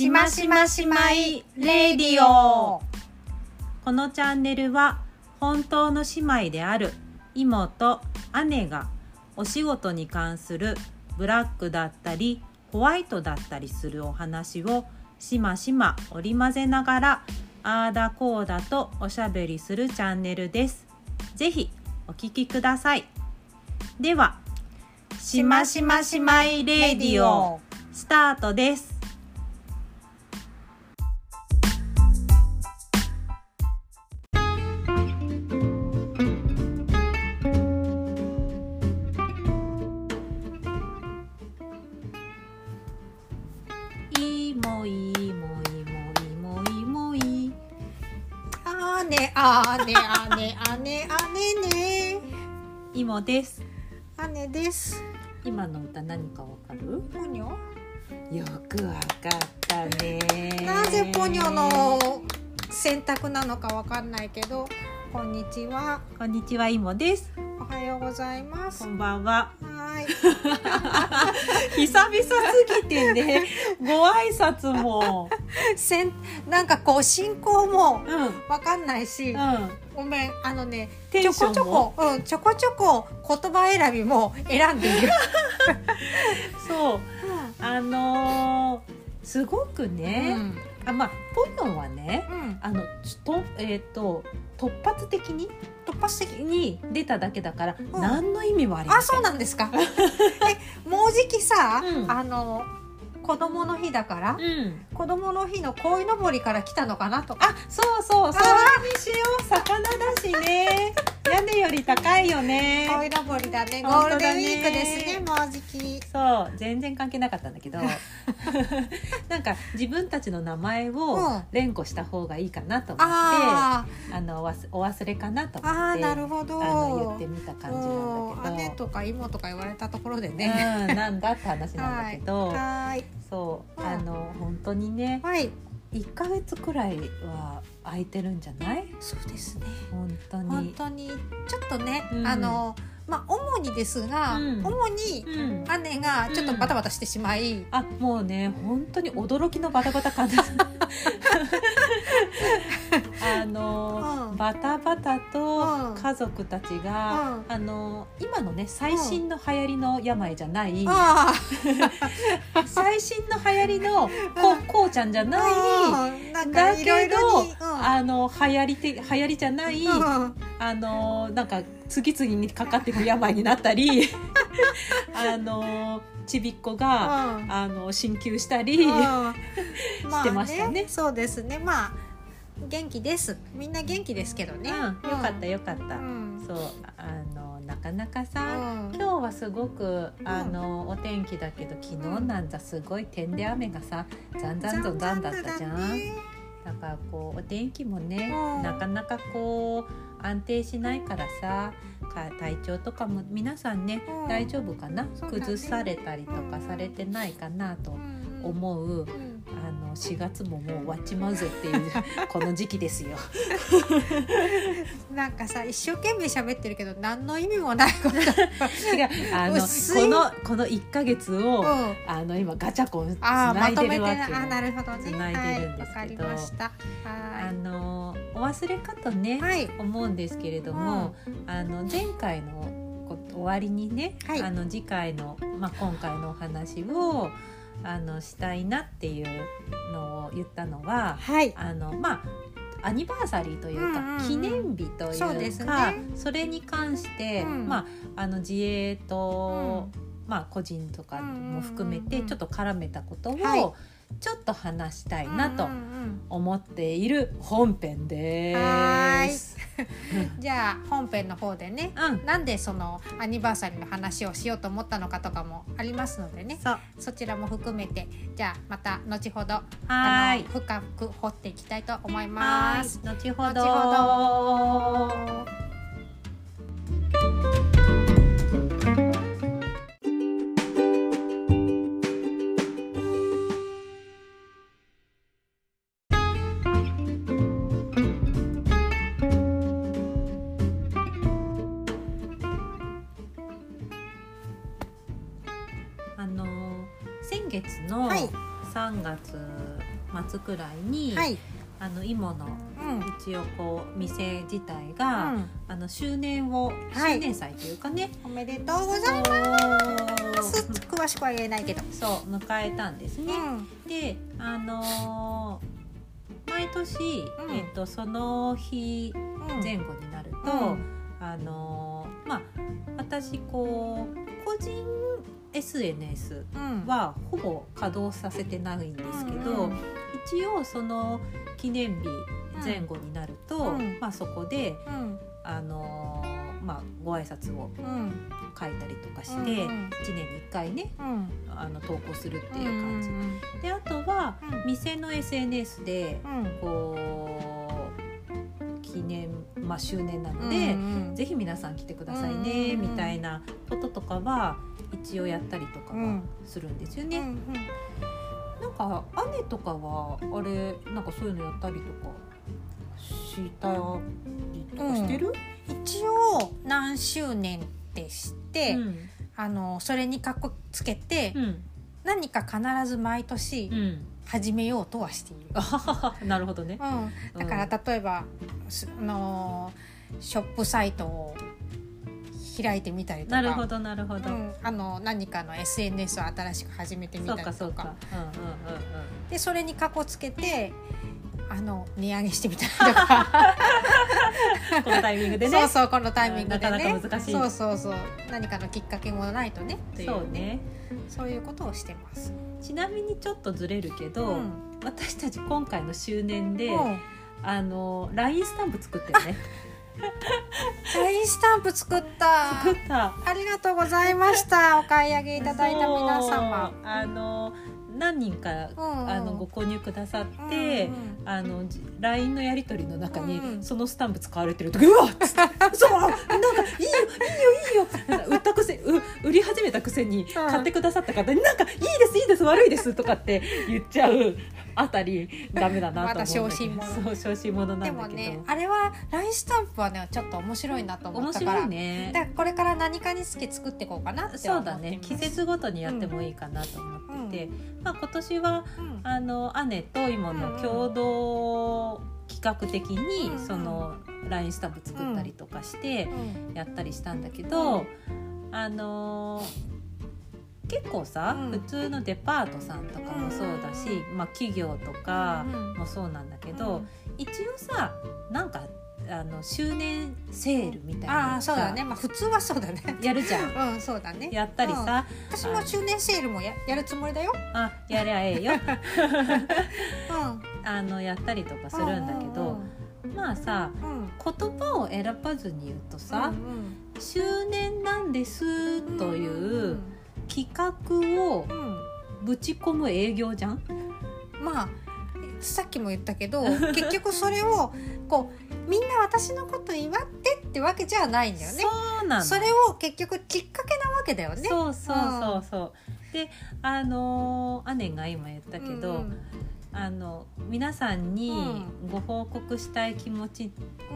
しましましまいレディオこのチャンネルは本当の姉妹である妹姉がお仕事に関するブラックだったりホワイトだったりするお話をしましま織り交ぜながらあーだこーだとおしゃべりするチャンネルです。ぜひお聞きください。では、しましましまいレディオスタートです。です。姉です。今の歌何かわかる？ポニョ？よくわかったね。なぜポニョの選択なのかわかんないけどこんにちは。こんにちはいもです。おはようございます。こんばんは。はーい。久々すぎてね。ご挨拶も。せんなんかこう進行もうん。うんわかんないし、ごめん。あのねちょこちょこ。うんちょこちょこ言葉選びも選んでいる、そう。あのーすごくうね、ん。あまあポニョはねうん、あのとえっ、と突発的に突発的に出ただけだから、ん。何の意味もありまあせん。そうなんですか。えもうじきさ、うん。あの子供の日だから、うん。子供の日の鯉のぼりから来たのかなと。かあそうそうそれにしよう。魚だしね。屋根より高いよね。鯉のぼりだね。ゴールデンウィークですねもうじき。そう全然関係なかったんだけど。なんか自分たちの名前うん。を連呼した方がいいかなと思って、ああのお忘れかなと思ってなるほど。言ってみた感じなんだけど。姉とか妹とか言われたところでうね、ん、なんだって話なんだけど、はーいそう。うん。あの本当にねはい。1ヶ月くらいは空いてるんじゃない？そうですね。本当本に。当に。ちょっとね、うん。あのまあ主にですが、うん。主にうん。姉がちょっとバタバタしてしまい、あもうね本当に驚きのバタバタ感。で すあの、うん。バタバタとうん。家族たちが、あの今のね最新の流行りの病じゃない、あ 最新の流行りのこうん。こうちゃんじゃない、あなんかだけいろいろど、に、うん。あの流行りて流行りじゃない、うん。あのなんか次々にかかっていく病になったり あのちびっこが、うん。あの進級したり、うん。してましたね。そうですね。まあ元気です。みんな元気ですけどね、うん、よかったよかった、うん。そうあのなかなかさ、うん。今日はすごくあの、お天気だけど昨日なんざすごい点で雨がさざんざんぞんざんだったじゃん、ね。だからこうお天気もね、うん。なかなかこう安定しないからさか体調とかも皆さんね、うん。大丈夫かな、崩されたりとかされてないかなとう。ん。思う、うんあの4月ももう終わっちまうぜっていう この時期ですよ。なんかさ一生懸命喋ってるけど何の意味もないこと、違うあのこのこの1ヶ月を、うん。あの今ガチャコンつないでるわけよ。あなるほどね。繋いでるんですはいけどはあのお忘れかとね、いはい。思うんですけれども、あの前回のこ終わりにね、はい。あの次回の、まあ、今回のお話をあのしたいなっていうのを言ったのははい。あのまあアニバーサリーというか、うんうんうん記念日というかね。それに関して、うん。まあ、あの自営と、まあ、個人とかも含めうんうんうん。てちょっと絡めたことをはいちょっと話したいなと思っている本編です。うん じゃあ本編の方でねうん、なんでそのアニバーサリーの話をしようと思ったのかとかもありますのでねそちらも含めてじゃあまた後ほどはあの深く掘っていきたいと思いはます。後ほど先月のはい。3月末くらいに、はい。あの芋のうん。一応こう店自体が、うん。あの周年を、はい。周年祭というかね。おめでとうございます。詳しくは言えないけど。そう迎えたんですね。うん。であのー毎年、うん。えっと、その日うん。前後になると、うん。あのーまあ私こう個人 SNS うん。はほぼ稼働させてないんですけど、うん一応その記念日前後になると、うん。まあ、そこで、うん。あのーまあ、ご挨拶をうん。書いたりとかして、うん1年に1回ねうん。あの投稿するっていう感じ、うんであとはうん。店の SNS でうん。こう記念、まあ、周年なのうんで、うん。ぜひ皆さん来てくださいね、うん。みたいなこととかは一応やったりとかはうんするんですよね。うんなんか姉とかはあれなんかそういうのやったりとかしたりとかしてる？一応何周年ってして、うんあのそれにかっこつけて、うん何か必ず毎年うん。始めようとはしている。なるほどね。うん、だから例えば、すあのショップサイトを開いてみたりとかなるほどなるほど。うん、あの何かの SNS を新しく始めてみたそうりとかかそうか。うんうんうんうん。でそれにかこつけてあの値上げしてみたりとか このタイミングでね。そうそうこのタイミングでねなかなか難しいそうそうそう何かのきっかけもないとねといそうね。そういうことをしてます。ちなみにちょっとずれるけど、うん私たち今回の周年で、うんあの LINE スタンプ作ってるね。LINE スタンプ作った。作った。ありがとうございました。お買い上げいただいた皆様。あの何人か、うん。うんあのご購入くださっうんて、うん。あのじ LINE のやり取りの中に、うんそのスタンプ使われてる時うわっつってそうなんかいいよいいよいいよ。売ったくせう売り始めたくせに買ってくださった方になんかいいですいいです悪いですとかって言っちゃうあたりダメだなと思うんだ小心者。そう小心者なでもんだけど、ねあれは LINE スタンプはねちょっと面白いなと思面ったから。白いね。だからこれから何かにつけ作っていこうかなってそうだね。季節ごとにやってもいいかなと思ってて、まあ、今年はうん。あの姉と妹の共同企画的に、うん。その LINE スタンプ作ったりとかしてうん。やったりしたんだけど、あのー結構さ、うん。普通のデパートさんとかもそうだし、まあ、企業とかうん。もそうなんだけど、一応さなんかあの周年セールみたいなあそうだね。まあ普通はそうだね。やるじゃん。うんそうだね。やったりさ、私も周年セールもややるつもりだよ。あやりゃええよ。うん。あのやったりとかするんだけど、まあさうん。うん。言葉を選ばずに言うとさう「周年なんです」んという企画をうん。ぶち込む営業じゃん？まあさっきも言ったけど 結局それをこうみんな私のこと祝ってってわけじゃないんだよね。そうなの。それを結局きっかけなわけだよね。そうそうそうそう。であのー姉が今言ったけど、うんあの皆さんにご報告したい気持ち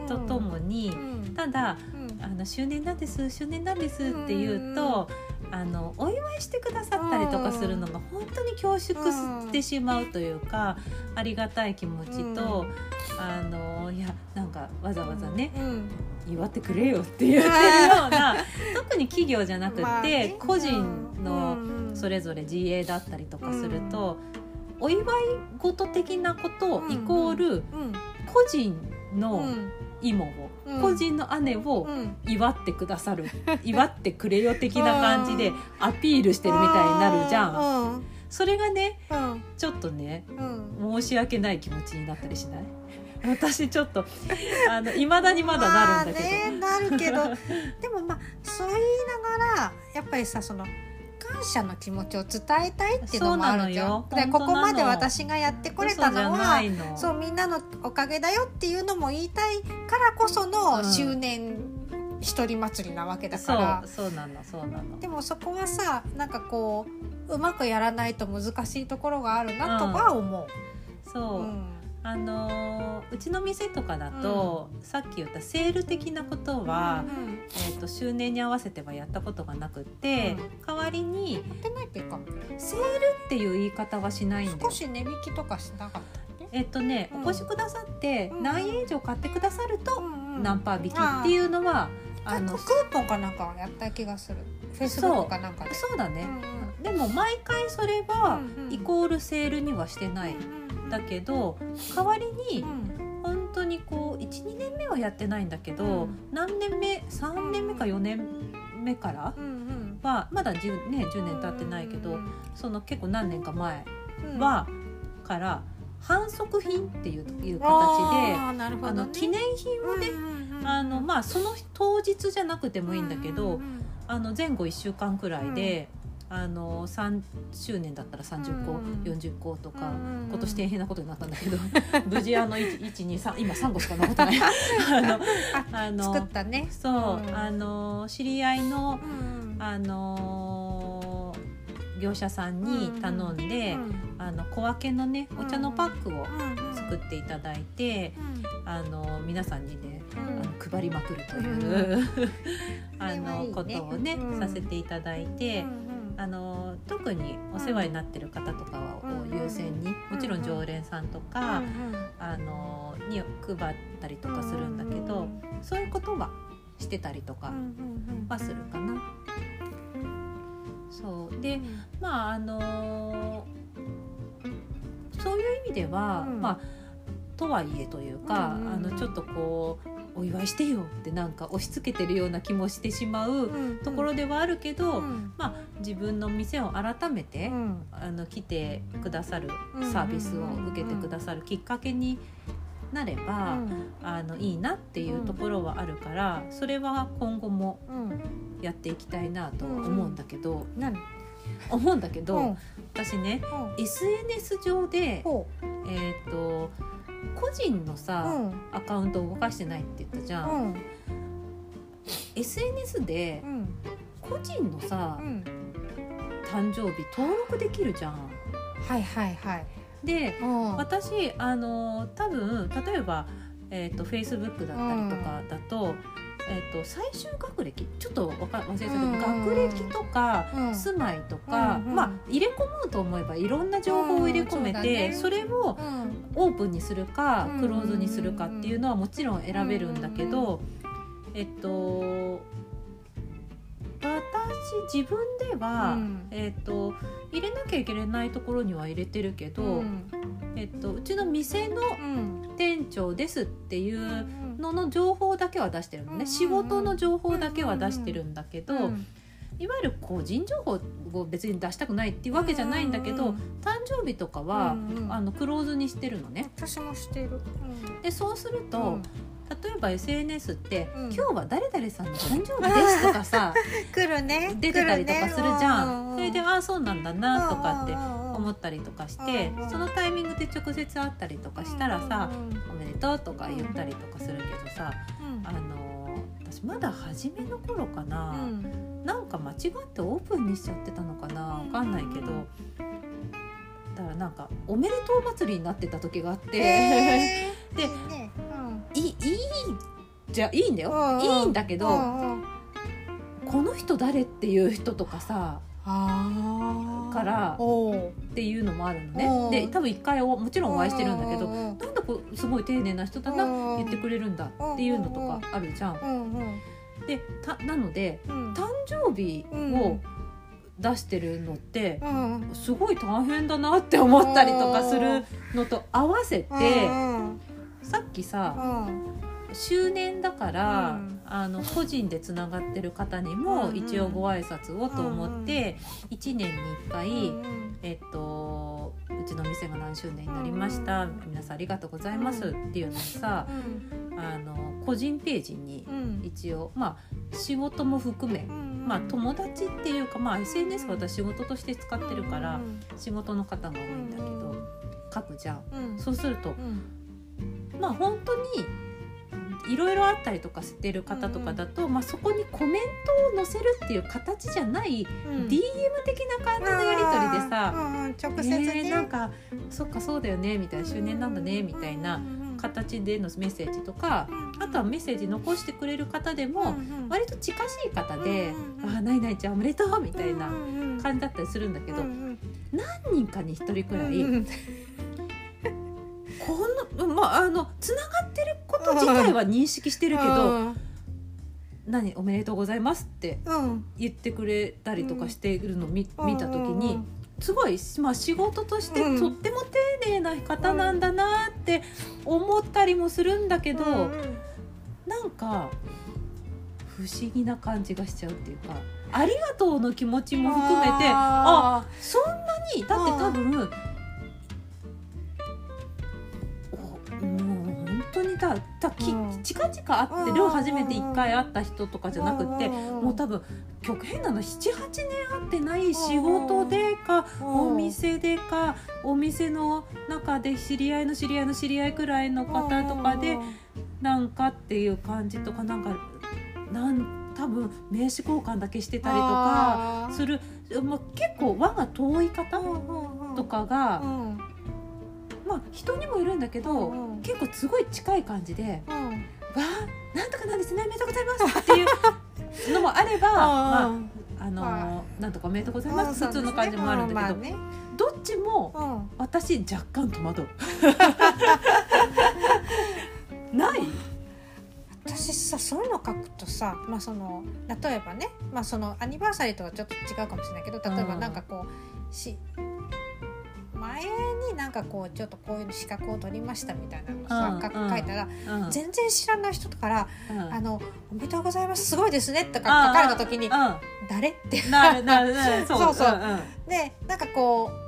とともに、うん。ただうん。あの周年なんです周年なんですって言うと、あのお祝いしてくださったりとかするのが本当に恐縮してしまうというか、ありがたい気持ちと、うん。あのいやなんかわざわざね、うん。祝ってくれよって言ってるような 特に企業じゃなくって、まあね。個人のうんそれぞれ自営だったりとかすると、お祝い事的なことイコールうん。個人うのん。妹を、うん。個人の姉をうん。祝ってくださる 祝ってくれよ的な感じでアピールしてるみたいになるじゃん。ん。それがねうん。ちょっとねうん。申し訳ない気持ちになったりしない？私ちょっとあの未だにまだなるんだけど、まあね、なるけど。でもまあそう言いながらやっぱりさその感謝の気持ちを伝えたいっていうのもあるじゃん。でここまで私がやってこれたのはそうみんなのおかげだよっていうのも言いたいからこそのうん周年一人祭りなわけだから、そうなのそうなの。でもそこはさなんかこううまくやらないと難しいところがあるなとは思う。そう、うんあのーうちの店とかだと、さっき言ったセール的なことは、うんえー、と周年に合わせてはやったことがなくって、う代わりにやってないっていうか。セールっていう言い方はしないんだよ。少。し値引きとかしなかったねえっとね、うん。お越しくださってうん何円以上買ってくださるとうんうん何パー引きっていうのは、あのクーポンかなんかはやった気がする。フェイスブックかなんかで。そうだね、うんうん。でも毎回それはうんうん。イコールセールにはしてない、だけど代わりにうん本当にこう12年目はやってないんだけど、うん何年目3年目か4年目からはまだ 10,、ね、10年経ってないけど、うんその結構何年か前うん。は、から反則品っていういう形であーなるほあの記念品をね、あのまあその当日じゃなくてもいいんだけど、あの前後1週間くらいで、あの3周年だったら30個、うん。40個とか、うん。今年大変なことになったんだけど 無事あの123今3個しか残ってない。あのあの作ったね。そう、うん。あの知り合いのうんあの業者さんに頼んで、うんあの小分けのねお茶のパックを作っていただいて、あの皆さんにねうん。あの配りまくるという、あのことをね、うん。させていただいて、あの特にお世話になってる方とかをうん。優先に、もちろん常連さんとか、うんあのに配ったりとかするんだけど、そういうことはしてたりとかはするかな。そう。でまああのそういう意味では、うん。まあとはいえというか、あのちょっとこうお祝いしてよってなんか押し付けてるような気もしてしまううん。ところではあるけど、うん。まあ自分の店を改めて、うん。あの来てくださるうん。サービスを受けてくださるきっかけになれば、あのいいなっていうところはあるから、それは今後もうん。やっていきたいなと思うんだけど、何？思うんだけど、うん。私ねうん。SNS 上で、ほえー、と個人のうさ、うん。アカウントを動かしてないって言ったじゃん、うん。SNS でうん。個人のさ、うん。誕生日登録できるじゃん。はいはいはい。でうん。私あの多分例えば、えー、と Facebook だったりとかだと,、えー、と最終学歴？ちょっとわか忘れてたけど、うん。学歴とか、うん。住まいとか、うんうん。まあ入れ込もうと思えばいろんな情報を入れ込めて、うんそね。それをうん。オープンにするかうん。クローズにするかっていうのはもちろん選べるんだけど、えっと私自分では、うん。えっと入れなきゃいけないところには入れてるけど、うん。えっと、うちの店のうん。店長ですっていううんのの情報だけは出してるのね、うん仕事の情報だけは出してるんだけど、うんいわゆる個人情報を別に出したくないっていうわけじゃないんだけど、うん誕生日とかは、うんうん。あのクローズにしてるのね。私もしてる。でそうすると、うん。例えば SNS って、うん。今日は誰々さんの誕生日ですとかさ 来るね。出てたりとかするじゃん。それでっああそうなんだなとかって思ったりとかして、うんうん。そのタイミングで直接会ったりとかしたらさ「おめでとう」とか言ったりとかするけどさ、あの私まだ初めの頃かな、なんか間違ってオープンにしちゃってたのかなわかんないけど。だからなんかおめでとう祭りになってた時があって、でいいね。いいいいじゃいいんだよ、うんうん。いいんだけど、うんうん。この人誰っていう人とかさからっていうのもあるのうんねで多分一回おもちろんお会いしてるんだけどなんだこうすごい丁寧な人だなうん言ってくれるんだっていうのとかあるじゃん。でたなのでうん。誕生日を出してるのってうんすごい大変だなって思ったりとかするのと合わせてうん。さっきさうん。周年だから、うんあの個人でつながってる方にもうん一応ご挨拶をと思って1年に1回、うんえっと「うちの店が何周年になりました、皆さんありがとうございます」っていうのをさあの個人ページにうん。一応まあ仕事も含め、うんまあ、友達っていうか、まあ、SNS は私仕事として使ってるからうん仕事の方が多いんだけど書くじゃん。うん。そうするとうん。まあ本当にいろいろあったりとかしてる方とかだと、まあ、そこにコメントを載せるっていう形じゃない、うん。DM 的な感じのやり取りでさうんうん直「接ね、えーなんかそっかそうだよね」みたいな「周年なんだね」みたいな形でのメッセージとかあとはメッセージ残してくれる方でも割と近しい方で「うんうんうん。ああないないちゃんおめでとう」みたいな感感じだったりするんだけどうん何人かに1人くらいうんこのまああのつながってること自体は認識してるけど「何おめでとうございます」ってうん。言ってくれたりとかしてるのを見見た時うんにすごい、まあ、仕事としてうん。とっても丁寧な方なんだなって思ったりもするんだけど、うんなんか不思議な感じがしちゃうっていうか「ありがとう」の気持ちも含めてああそんなにだって多分当にだだきうん。近々会ってる初めて1回会った人とかじゃなくってももう多分極変なの78年会ってない仕事でかお店でかお店の中で知り合いの知り合いの知り合いくらいの方とかでなんかっていう感じとかなんかなん多分名刺交換だけしてたりとかする、まあ、結構輪が遠い方とかが、まあ人にもいるんだけど、うん。結構すごい近い感じでうん「わあなんとかなんですねおめでとうございます」っていうのもあれば、まああのはなんとかおめでとうございます普通の感じもあるんだけど、ね。どっちも私若干戸惑う。ない？私さそういうの書くとさ、まあ、その例えばね、まあ、そのアニバーサリーとはちょっと違うかもしれないけど例えばうんなんかこうし前になんかこうちょっとこういう資格を取りましたみたいなのさ、書うんうん。書いたらうん。全然知らない人からうん「あのおめでとうございますすごいですね」とか書かれた時にう「誰?」って。ん、なるなるなるそうそう。んん。でなんかこう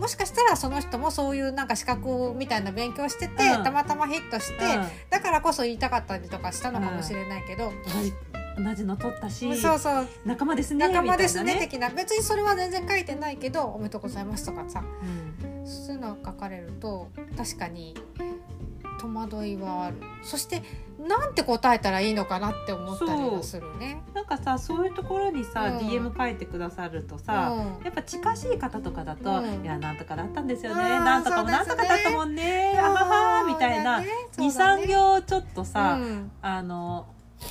もしかしたらその人もそういうなんか資格みたいな勉強してて、うん。たまたまヒットして、うん。だからこそ言いたかったりとかしたのかもしれないけど、同じ同じの取ったしそうそう。仲間ですね仲間ですねみたいな的な。別にそれは全然書いてないけど「おめでとうございます」とかさ。うんそういうの書かれると確かに戸惑いはある。そしてなんて答えたらいいのかなって思ったりはするね。なんかさそういうところにさ、うん。DM 書いてくださるとさ、うん。やっぱ近しい方とかだと「うん。いやなんとかだったんですよね。なんとかもなんとかだったもんね。あはは」みたいな23行ちょっとさ、うん。あの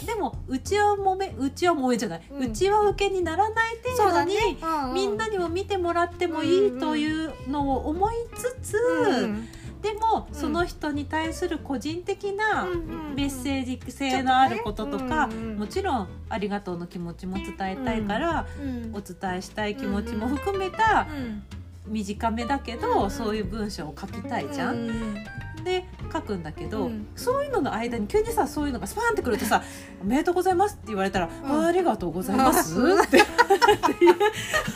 でもうちはもめうちはもめじゃない、ううんちは受けにならない程度に、ね。うんうん。みんなにも見てもらってもいいというのを思いつつ、うんでもうんその人に対する個人的なうんメッセージ性のあることとか、うんうんもちろんありがとうの気持ちも伝えたいから、うんお伝えしたい気持ちも含めたうん。短めだけど、うんそういう文章を書きたいじゃん。うんで書くんだけど、うん。そういうのの間に急にさそういうのがスパーンってくるとさ「おめでとうございます」って言われたら「んあありがとうございます」う。んって言う。言わ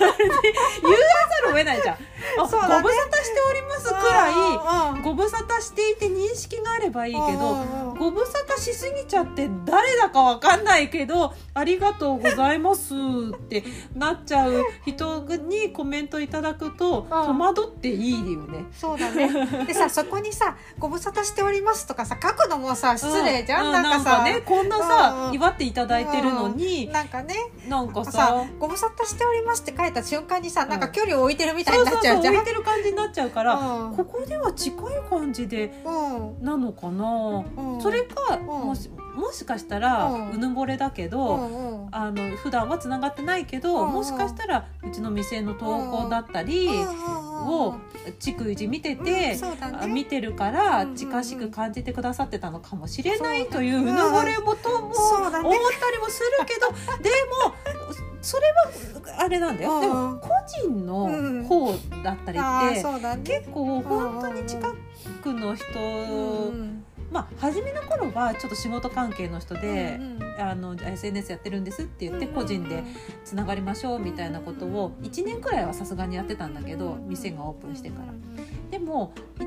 ざるを得ないじゃん。あそうだね。ご無沙汰しておりますくらいうんご無沙汰していて認識があればいいけどご無沙汰しすぎちゃって誰だかわかんないけど「ありがとうございます」ってなっちゃう人にコメントいただくと戸惑っていいよね。そうだね。でさ、そこにさ、ご無沙汰しておりますとかさ、書くのもさ、失礼じゃん、うなんかさ。ねこんなさん祝っていただいてるのに。なんかね、なんかさ。さ、ご無沙汰しておりますって書いた瞬間にさ、なんか距離を置いてるみたいそうにそうそう置いなっちゃうじゃん。てる感じになっちゃうからうん。ここでは近い感じでうん。なのかな。うん。それかん。もしもしかしたらうん。うぬぼれだけうどんうん。あの普段はつながってないけどうんもしかしたらうちの店の投稿だったりを逐一見てうんてそうだね。あ見てるからうんうんうん。近しく感じてくださってたのかもしれないといううぬぼれもとも思ったりもするけど でもそれはあれなんだよ。でうん。も個人の方だったりって結構本当に近くの人うん。まあ初めの頃はちょっと仕事関係の人であの SNS やってるんですって言って個人でうん。つながりましょうみたいなことを1年くらいはさすがにやってたんだけど店がオープンしてから。でも 1,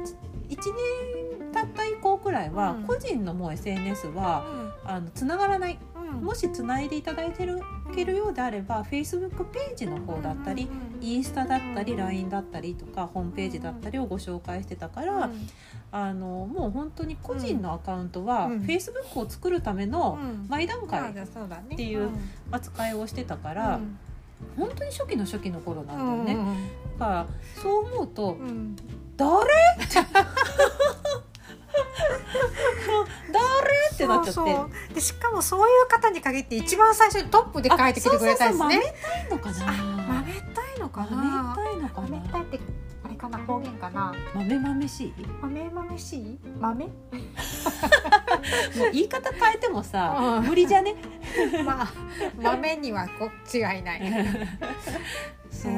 年経った以降くらいはうん。個人のもう SNS はあのつながらないもしつないでいただいてるけるようであれば Facebook ページの方だったり、インスタだったりうん LINE だったりとかホームページだったりをご紹介してたから、あのもう本当に個人のアカウントはうん。Facebook を作るための前段階っていう扱いをしてたから、本当に初期の初期の頃なんだよね。だからそう思うと誰って 誰ってなっちゃって。そうでしかもそういう方に限って一番最初にトップで書いてきてくれたんですね。あそうそうそう豆たいのかな豆たいのか豆なたいのか豆なたいってあれかな方言かな豆豆しい豆豆しい豆もう言い方変えてもさうん無理じゃねまあ豆にはこ違いないそう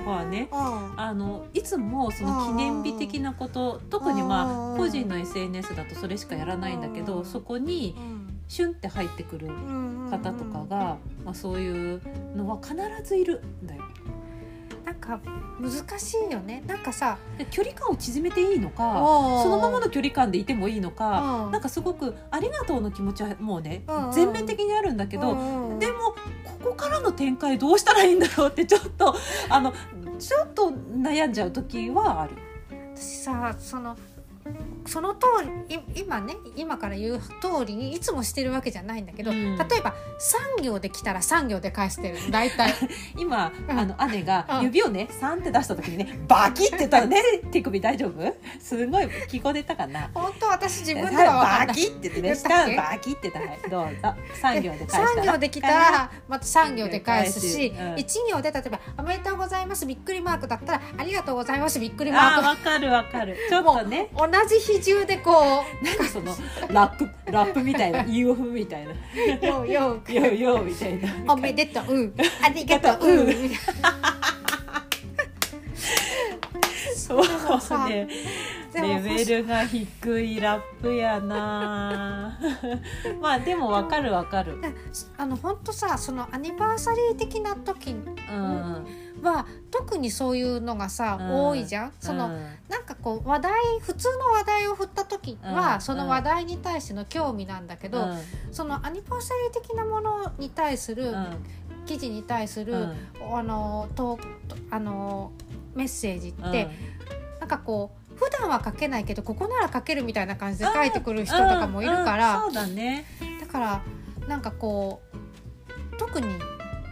へーだからねうん。あのいつもその記念日的なこと特にまうん。あ個人の SNS だとそれしかやらないんだけうん。どそこにシュンって入ってくる方とかが、まあ、そういうのは必ずいるんだよ。か。難しいよね。なんかさで距離感を縮めていいのかそそのままの距離感でいてもいいのか、うん。なんかすごくありがとうの気持ちはもうね、うん全面的にあるんだけど、うん。でもここからの展開どうしたらいいんだろうってちょっとあのちょっと悩んじゃう時はある。私さそのその通りい今ね今から言う通りにいつもしてるわけじゃないんだけど、うん。例えば3行で来たら3行で返してるの大体。今、うん。あの姉がうん。指をね3って出した時にねバキって言ったらね手首大丈夫？すごい聞こえたかな？本当私自分ではバキって言ってね下バキってたはいどうぞ。3行で返した3ら行で来たらまた3行で返すし、うん。1行で例えば「おめでとうございます」びっくりマークだったら「ありがとうございます」びっくりマーあーわかるわかる。ちょっとね。ク同じ比重でこなんかそのラップラップみたいなイオフみたいな。う「ようようようようみたいな。おめでとう、う。ん、ありがとう、うん、そうもさ。ね。レベルが低いラップやな。まあでもわかるわかる。あの本当さそのアニバーサリー的な時うんは特にそういうのがさ、うん。多いじゃん？その、うんなんかこう話題普通の話題を振った時は、うん。その話題に対しての興味なんだけど、うん。そのアニバーサリー的なものに対する、うん。記事に対する、うん。あのととあのメッセージって、うん。なんかこう普段は書けないけどここなら書けるみたいな感じで書いてくる人とかもいるから、うん。うん。そうだね。だからなんかこう特に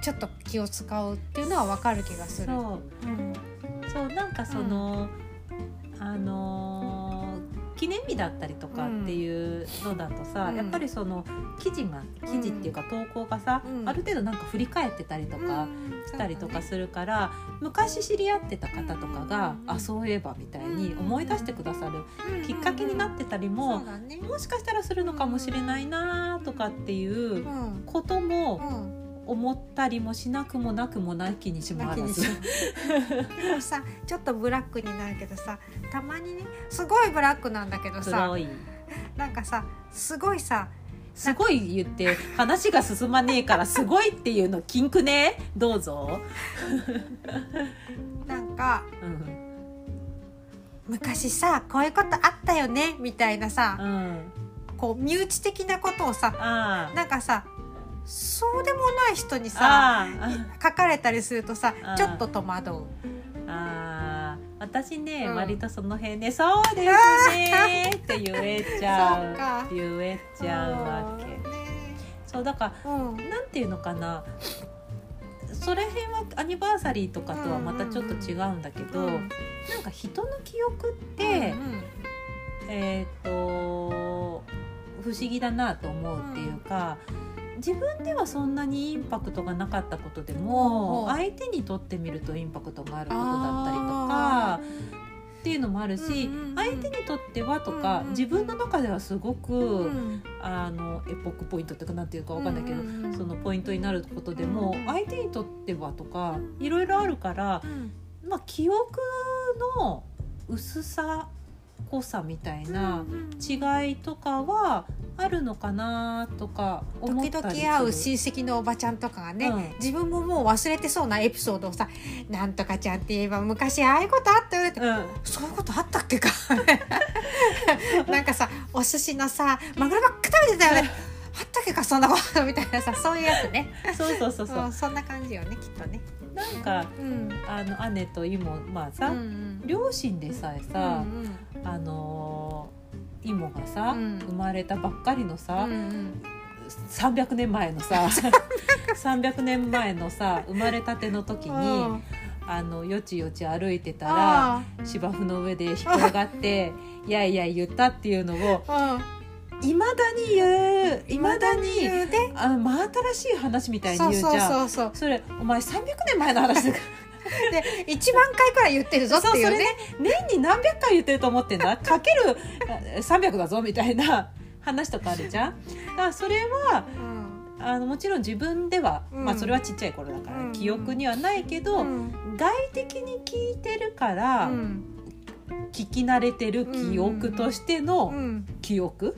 ちょっと気を使うっていうのはわかる気がする。そう。うんそうなんかその、あのー記念日だったりとかっていうのだとさ、うん。やっぱりその記事が記事っていうか投稿がさ、うん。ある程度なんか振り返ってたりとかうん。したりとかするから、昔知り合ってた方とかが、うん。あそういえばみたいに思い出してくださるきっかけになってたりも、ね。もしかしたらするのかもしれないなとかっていううん。こともうん思ったりもしなくもなくもなきにしもあらず。でもさちょっとブラックになるけどさたまにねすごいブラックなんだけどさなんかさすごいさすごい言って話が進まねえからすごいっていうの禁句ね。どうぞ、なんかうん。昔さこういうことあったよねみたいなさうん、こう身内的なことをさあ。なんかさそうでもない人にあさあ書かれたりするとさちょっと戸惑う。ああ私ね、うん。割とその辺で「そうですね」って言えちゃそう言えちゃうわけ。ね。そうだからうん。なんていうのかな。それ辺はアニバーサリーとかとはまたちょっと違うんだけど、うん。なんか人の記憶って、うんえっ、と不思議だなと思うっていうか、自分ではそんなにインパクトがなかったことでも、う。ん相手にとってみるとインパクトがあることだったりとかっていうのもあるし、うんうんうん相手にとってはとか、うんうん自分の中ではすごく、うんあのエポックポイントっていうかなんていうかわかんないけど、うんうんうん。そのポイントになることでも、うん相手にとってはとかうんいろいろあるから、うん。まあ、記憶の薄さ濃さみたいな違いとかはあるのかなとか思時ったりする。々会う親戚のおばちゃんとかがね、うん。自分ももう忘れてそうなエピソードをさ「なんとかちゃんって言えば昔ああいうことあったよね」ってうん。そういうことあったっけか？なんかさお寿司のさマグロばっか食べてたよね。あったっけか？そんなことみたいなさそういうやつね。そうそうそうそう。うんそんな感じよねきっとね。なんかうん。あの姉と妹まあさ、うん。両親でさえさ、うん。あのー妹がさ、うん。生まれたばっかりのうさ、んうん。300年前のさ 300年前のさ生まれたての時に、うん。あのよちよち歩いてたらあ芝生の上で引っ転がって「いやいや言った」っていうのをあいまだに言ういまだにあ真新しい話みたいに言うじゃん。それお前300年前の話だか で1万回くらい言ってるぞっていうね。ら年に何百回言ってると思ってんだ。かける あ300だぞみたいな 話とかあるじゃん。だからそれはうん。あのもちろん自分では、うん。まあそれはちっちゃい頃だから、うん。記憶にはないけど、うん。外的に聞いてるから、うん聞き慣れてる記憶としてうのん。記憶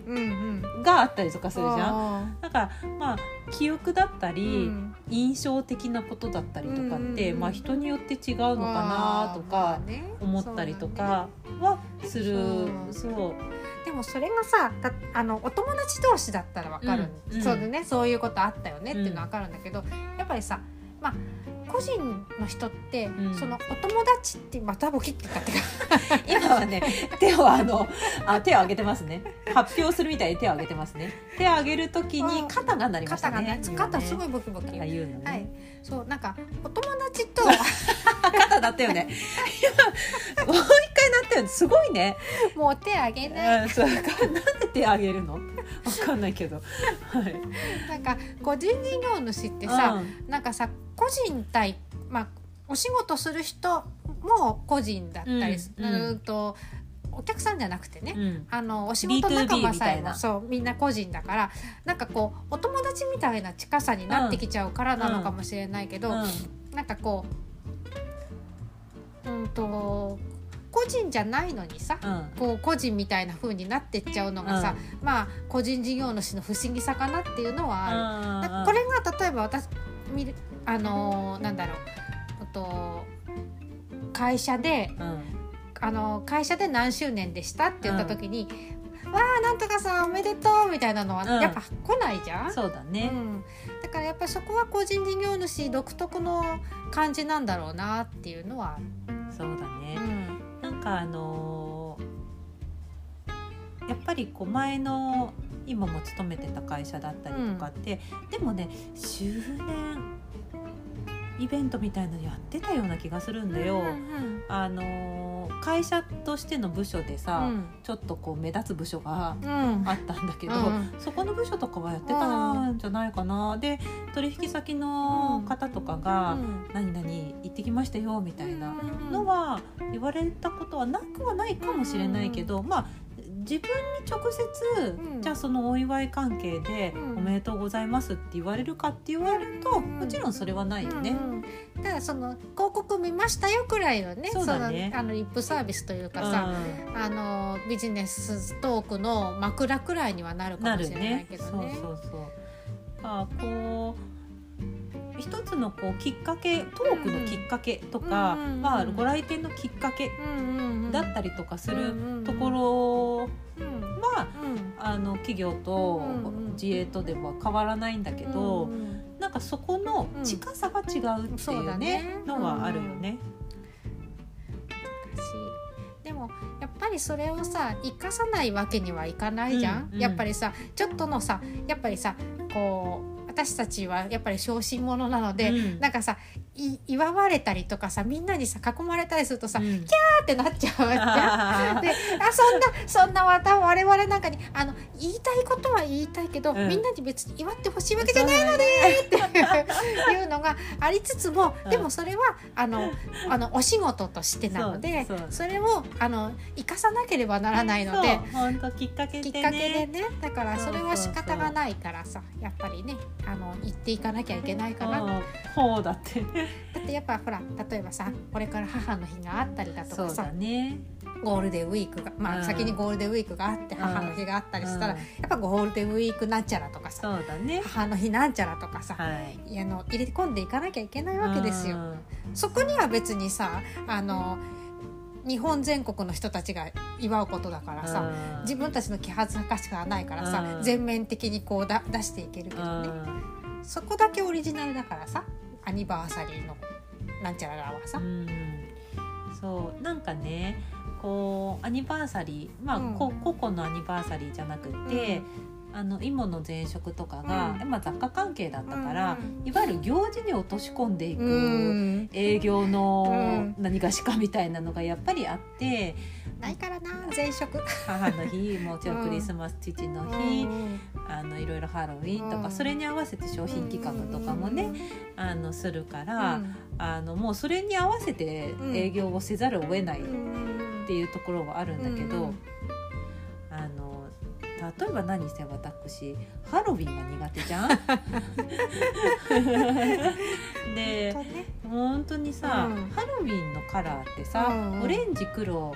があったりとかするじゃん。ゃだからまあ記憶だったうり、ん。印象的なことだったりとかって、うんまあ人によって違うのかなとか思ったりとかはする。そそう。でもそれがさだあのお友達同士だったらわかる、うんうん。そうでね。そういうことあったよねっていうのはわかるんだけど、やっぱりさまあ個人の人って、うん。そのお友達ってまたボキって言ったってか。今はね手をあのあ手を挙げてますね。発表するみたいに手を挙げてますね。手を挙げるときに肩がなりましたね。肩がね。肩すごいボキボキあ言うのね、はい。そうなんかお友達と 肩だったよね。今 もう一回なったよね。すごいね。もう手あげない。うんそうなんで手挙げるの？わかんないけど。はい。なんか個人事業主ってさ、うん。なんかさ個人対まあお仕事する人も個人だったりすうんうん。うんとお客さんじゃなくてね、うん。あのお仕事 B2B 仲間さえもそうみんな個人だからなんかこうお友達みたいな近さになってきちゃうからなのかもしれないけど、うん。なんかこううんと個人じゃないのにさうん。こう個人みたいな風になってっちゃうのがさ、まあ個人事業主の不思議さかなっていうのはある。これが例えば私あのーなんだろうあと会社でうん。あの会社で何周年でしたって言った時に「わあなんとかさんおめでとう」みたいなのはうん。やっぱ来ないじゃん、そうだね、うん、だからやっぱりそこは個人事業主独特の感じなんだろうなっていうのはそうだね。う、ん。なんかあのーやっぱりこう前の今も勤めてた会社だったりとかって、でもね周年イベントみたいなのやってたような気がするんだよ。うんあのー会社としての部署でうさ、ん。ちょっとこう目立つ部署がうん。あったんだけど、うんそこの部署とかはやってたんじゃないかな。で取引先の方とかが「何々行ってきましたよ」みたいなのは言われたことはなくはないかもしれないけど、まあ自分に直接、うん。じゃあそのお祝い関係でうん「おめでとうございます」って言われるかって言われると、うん。もちろんそれはないよね。うんうん。ただその広告見ましたよくらいのねそうだね。のあのリップサービスというかうん。さ、あのビジネストークの枕くらいにはなるかもしれないねけどね。そうそうそう。あこう一つのこうきっかけトークのきっかけとか、うんうんうんまあ、ご来店のきっかけうんうんうん。だったりとかすうんうんるうん。ところうんはうん。あの企業とうんうん自営とでは変わらないんだけど、うんうんなんかそこの近さが違うってそういうね,、だね。のはあるよね。しでもやっぱりそれをさ生かさないわけにはいかないじゃん、うんうん。やっぱりさちょっとのさやっぱりさこう私たちはやっぱり小心者なので、うん。なんかさい祝われたりとかさみんなにさ囲まれたりするとさ、うん。キャーってなっちゃうじゃん。あであそんなそんなまた我々なんかにあの言いたいことは言いたいけど、うん。みんなに別に祝ってほしいわけじゃないのでっていうのがありつつも、うん。でもそれはあのあのお仕事としてなのでそれをあの生かさなければならないので。本当きっかけでね。きっかけでね。だからそれは仕方がないからさやっぱりねあの言っていかなきゃいけないかな。うんこうだってだってやっぱほら例えばさこれから母の日があったりだとかさだね。ゴールデンウィークがまうん。あ先にゴールデンウィークがあってうん母の日があったりしたらうん。やっぱゴールデンウィークなんちゃらとかさそうだね。母の日なんちゃらとかさはい。あの入れ込んでいかなきゃいけないわけですよ。うん。そこには別にさあの日本全国の人たちが祝うことだからさうん。自分たちの気恥ずかしくはないからさうん。全面的にこうだ出していけるけどね。そこだけオリジナルだからさアニバーサリーのなんちゃららはさ。う。ん。そうなんかねこうアニバーサリーまあ、うん。こ個々のアニバーサリーじゃなくて、あのイモの前職とかが、うん。まあ、雑貨関係だったから、うんいわゆる行事に落とし込んでいく、うん。営業のう何がしかみたいなのがやっぱりあってないからな前職。母の日もちろんクリスマス父の日、うん。あのいろいろハロウィンとか、うん。それに合わせて商品企画とかもね、あのするから、うん。あのもうそれに合わせて営業をせざるを得ないっうんていうところはあるんだけど、例えば何せ私ハロウィンが苦手じゃん？で本当にさ、うん。ハロウィンのカラーってさ、うんオレンジ黒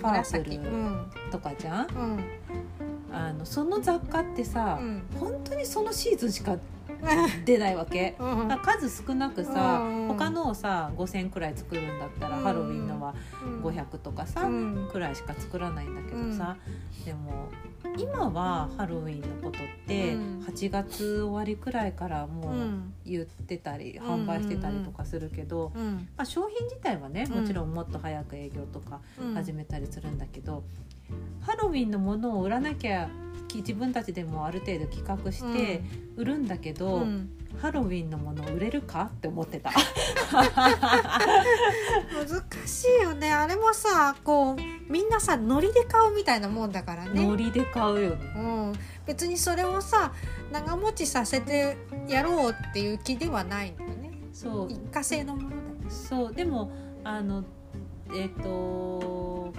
パー紫プルうん。とかじゃん？うん。あのその雑貨ってさ、うん。本当にそのシーズンしか出ないわけ。数少なくさ、うん他のをさ5,000くらい作るんだったら、うん。ハロウィンのは500とかさ、うん。くらいしか作らないんだけどさ、でも今はハロウィンのことってうん。8月終わりくらいからもううん。言ってたり、販売してたりとかするけど、うんまあ、商品自体はねうん。もちろんもっと早く営業とかうん。始めたりするんだけど、ハロウィンのものを売らなきゃき自分たちでもある程度企画して売るんだけど、うん。ハロウィンのもの売れるか？って思ってた。難しいよね。あれもさこうみんなさノリで買うみたいなもんだからね、ノリで買うよね。うん、別にそれをさ長持ちさせてやろうっていう気ではないんだよね。そう。一過性のものだよそう。でもあのえっ、と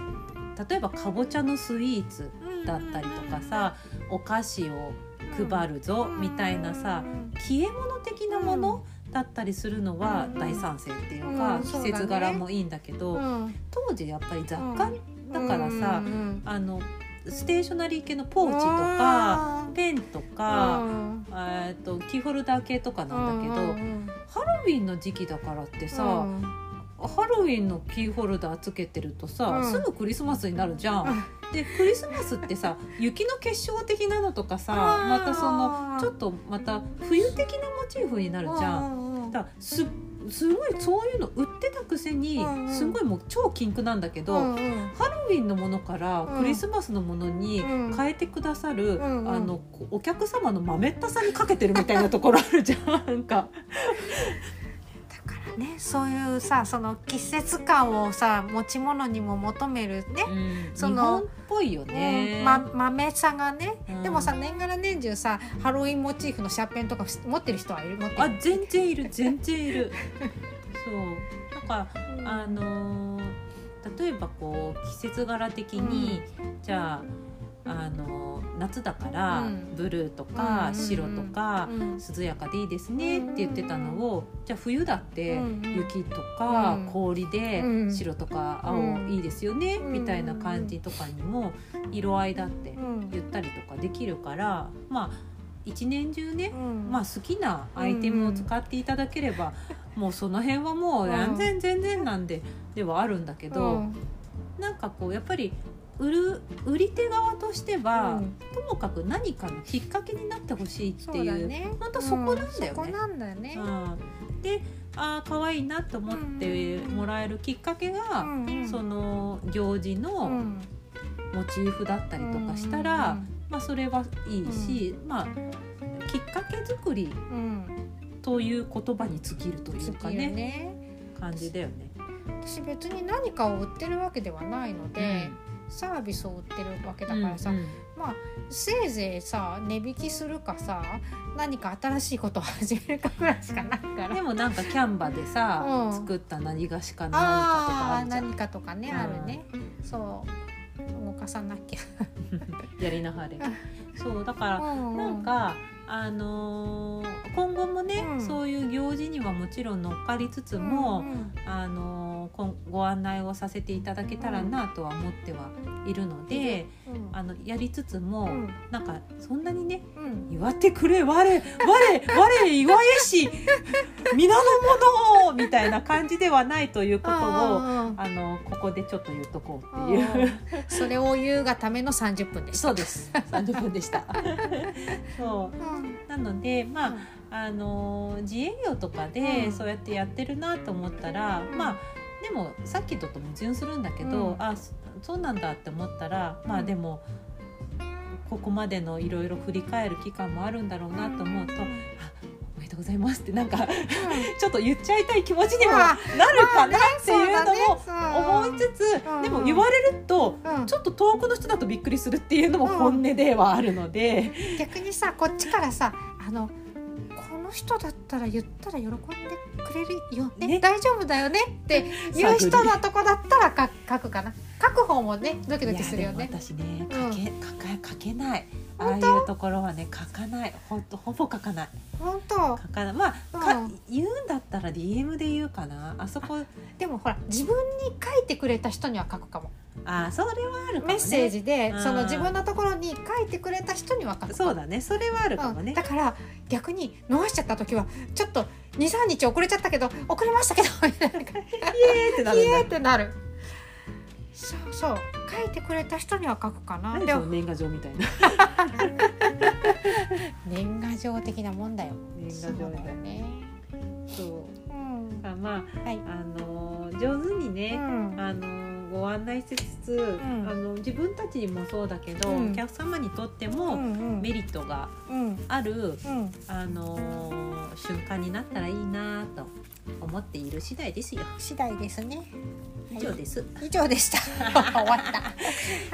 例えばかぼちゃのスイーツだったりとかさお菓子を配るぞみたいなさ消え物的なものだったりするのはうん。大賛成っていううか季節柄もいいんだけどうん。当時やっぱり雑貨だからさうん。あのステーショナリー系のポーチとかかペンとかえーとキーホルダー系とかなんだけどハロウィンの時期だからってさハロウィンのキーホルダーつけてるとさ、うん。すぐクリスマスになるじゃん。うん。でクリスマスってさ雪の結晶的なのとかさまたそのちょっとまた冬的なモチーフになるじゃん。んだすすごいそういうの売ってたくせにすごいもう超禁句なんだけど、うんうん。ハロウィンのものからうん。クリスマスのものにうん。変えてくださる、うんうん。あのこお客様のまめったさにかけてるみたいなところあるじゃん。なんか。ねそういうさその季節感をさ持ち物にも求めるね。うん。そのぽいよね。うんま豆さがね、うん。でもさ年がら年中さハロウィンモチーフのシャーペンとか持ってる人はいる？あ全然いる全然いる。そう。なんかあのー例えばこう季節柄的に、じゃああのー夏だから、うん。ブルーとうんかうん。白とか、うん。涼やかでいいですねって言ってたのを、じゃあ冬だって雪とかうん。氷でうん。白とかうん。青いいですよね、うん。みたいな感じとかにも色合いだってうん。言ったりとかできるからまあ一年中ねうん。まあ、好きなアイテムを使っていただければ、もうその辺はもう全然全然なんで、ではあるんだけど、うん。なんかこうやっぱり売る売り手側としては、うん。ともかく何かのきっかけになってほしいっていう。だね。ほんとそこなんだよね。うんそこなんだよね。うん。でああ可愛いなと思ってもらえるきっかけが、うんうん。その行事うのん。モチーフだったりとかしたら、まあ、それはいいし、まあ、きっかけ作りうん。うんという言葉に尽きるというかねね。感じだよね。私別に何かを売ってるわけではないので、サービスを売ってるわけだからさ、うんうん。まあせいぜいさ値引きするかさ何か新しいことを始めるかぐらいしかないから。でもなんかキャンバでさ、うん。作った何がしか何かとかあああるじゃん。何かとかね、うん。あるね。そう。動かさなきゃ、やりなはれ。そうだからうん。なんかあのー今後もね、うん。そういう行事にはもちろん乗っかりつつも、うんあのこんご案内をさせていただけたらなとは思ってはいるので、うん。あのやりつつも、うん。なんかそんなにねうん。祝ってくれ我我我祝えし皆の者みたいな感じではないということをああのここでちょっと言っとこうーっていう。それを言うがための30分でした。そうです。30分でした。そう。ん。う。なので、まあ、あの自営業とかでうん。そうやってやってるなと思ったら、うん。まあでもさっきとと矛盾するんだけど、うん。あそそうなんだって思ったら、まうん。あでもここまでのいろいろ振り返る期間もあるんだろうなと思うと、うん。あございますってなんかうん。ちょっと言っちゃいたい気持ちにもまあなるかなっていうのも思いつつ、うんでも言われると。うん。ちょっと遠くの人だとびっくりするっていうのも本音ではあるので、逆にさこっちからさあのこの人だったら言ったら喜んでくれるよね。ね。大丈夫だよね。っていう人のとこだったらか書くかな。書く方もねドキドキするよね。私ねうん。書け、書けないああいうところはね書かない。ほんとほぼ書かない。本当？書かない。まあ、かうん。言うんだったら DM で言うかな。あそこでもほら自分に書いてくれた人には書くかも。あそれはあるかもね。メッセージでうん。その自分のところに書いてくれた人には書くそうだね。それはあるかもね。うん、だから逆に逃しちゃった時はちょっと23日遅れちゃったけど遅れましたけどみたいな感じ。イエーってなるんイエだーってなる。そうそう書いてくれた人には書くかな。何でも。年賀状みたいな。年賀状的なもんだよ。年賀状だよね。そう。うん。あまあはい。あの上手にね、うん。あのご案内しつつ、ん。あの自分たちにもそうだけど、うん。お客様にとってうもメリットがうん。ある、うん。あのー瞬間になったらいいなと思っている次第ですよ。次第ですね以上です。以上でした。終わった。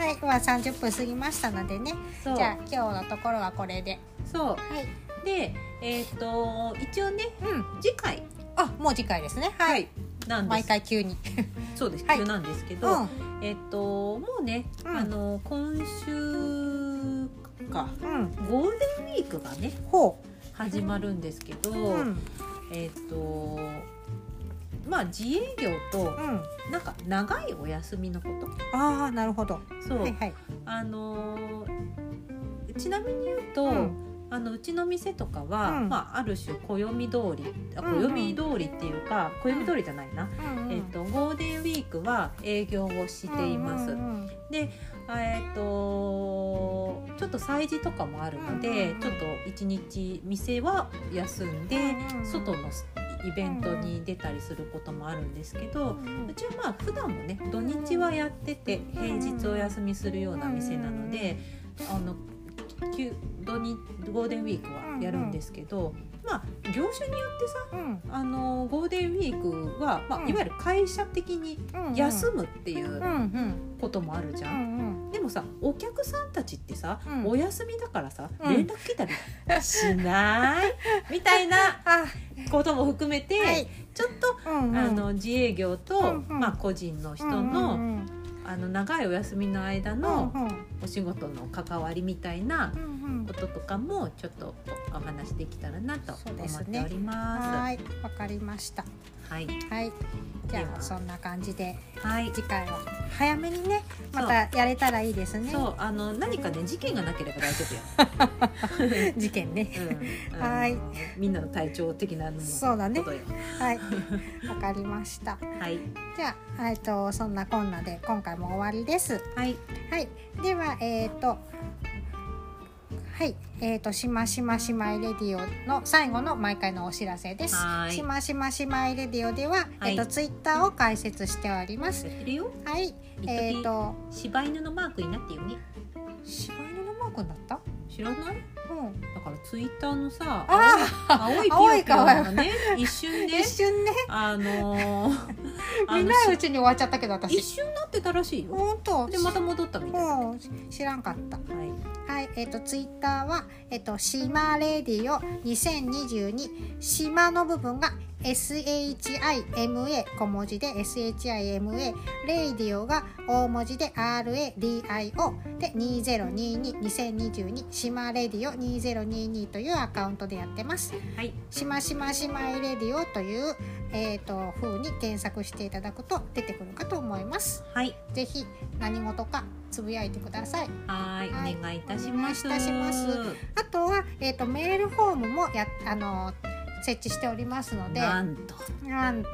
はいまあ30分過ぎましたのでね。じゃあ今日のところはこれで。そう。はい。でえっ、と一応ねうん。次回。あもう次回ですね。はい、毎なんです。回急に。そうです。はい。急なんですけうど、ん。えっ、ともうね、うん。あの今週か。うん。ゴールデンウィークがねほ始まるんですけど、えっ、とまあ自営業とうん。なんか長いお休みのこと。ああなるほど。そう、はいはい。あのーちなみに言うと、うん。あのうちの店とかは、うん。まあ、ある種暦通り暦通りっていうか暦通りじゃないな、うんうんえっとゴールデンウィークは営業をしています。うんうんでえっとちょっと催事とかもあるので、うんうんうん。ちょっと一日店は休んで、うんうん外のイベントに出たりすることもあるんですけど、うちはまあ普段もね土日はやってて平日お休みするような店なので、あの休土日ゴールデンウィークはやるんですけど、まあ業種によってさうん。あのゴールデンウィークは、まあうん。いわゆる会社的にうん休むっていうこともあるじゃ。うんもさお客さんたちってさ、うん。お休みだからさ、うん。連絡来たりしないみたいな あことも含めて、はい。ちょっとうんうん。あの自営業と、うんうん。まあ、個人の人の,、うんうんあの長いお休みの間うんのうん。お仕事の関わりみたいなうんうん。こととかもちょっとお話できたらなとそう思ですね。っております。はい。わかりましたはい、はい。じゃあそんな感じではい、次回は早めにねまたやれたらいいですね。そうあの何かね事件がなければ大丈夫よ。事件ね。うん、はい。みんなの体調的なそうだね。はい。わかりました。はい。じゃあえっとそんなこんなで今回も終わりです。はい。はい、では、えっ、と。はい、えっ、と、しましましまいレディオの最後の毎回のお知らせです。はいしましましまいレディオでは、はいえっ、と、ツイッターを開設しております。はい、えっ、一時と、柴犬のマークになってるよね。柴犬のマークになった？知らない？うん。だからツイッターのさ、あ青いピ青ヨピヨい可愛いがね、一瞬で一瞬ね、あのー、見ないうちに終わっちゃったけど、私。一瞬なってたらしいよ。本当。でまた戻ったみたいな。はうん、知らんかった。い。はい、えっ、とツイッターはえっ、と島レディオ2022島の部分が SHIMA 小文字で SHIMA レイディオが大文字で RADIO で2022-2022島レディオ2022というアカウントでやってます。はい。しましましまいレディオというえー、と風に検索していただくと出てくるかと思います。はい。ぜひ何事かつぶやいてください。はい。はい。お願いいたします。お願いいたします。あとは、えー、とメールフォームもやあの設置しておりますので。なんと。なんと。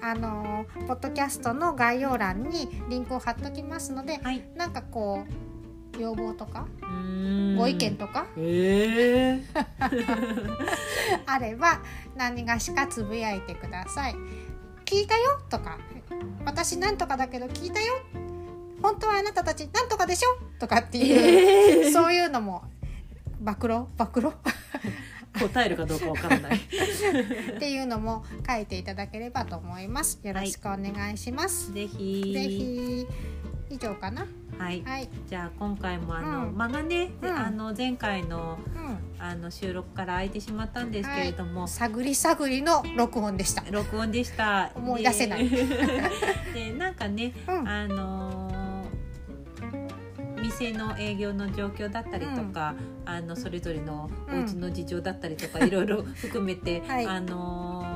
あのポッドキャストの概要欄にリンクを貼っときますので。はい。なんかこう要望とかご意見とかええ あれば何がしかつぶやいてください。聞いたよとか私なんとかだけど聞いたよ。本当はあなたたちなんとかでしょ。とかっていう、えー。そういうのも暴露？暴露？答えるかどうかわからない。っていうのも書いていただければと思います。よろしくお願いします。ぜひ。ぜひ。以上かな。はい。はい。じゃあ今回もあの、うん。間がね、うん。あの前回のうあの収録から空いてしまったんですけれども、ん。探り探りの録音でした。録音でした。思い出せない。でで なんかねうん。あのー店の営業の状況だったりとか、あのそれぞれのお家の事情だったりとか、いろいろ 含めて、はい。あのー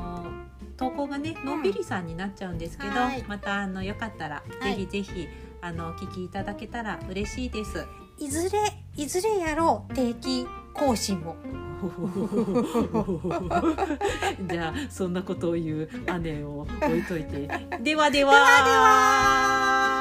投稿がねのんびりさんになっちゃうんですけど、はい。またあのよかったら、はい。ぜひぜひあのお聞きいただけたら嬉しいです。いずれいずれやろう定期更新を。じゃあそんなことを言う姉を置いといてではではではでは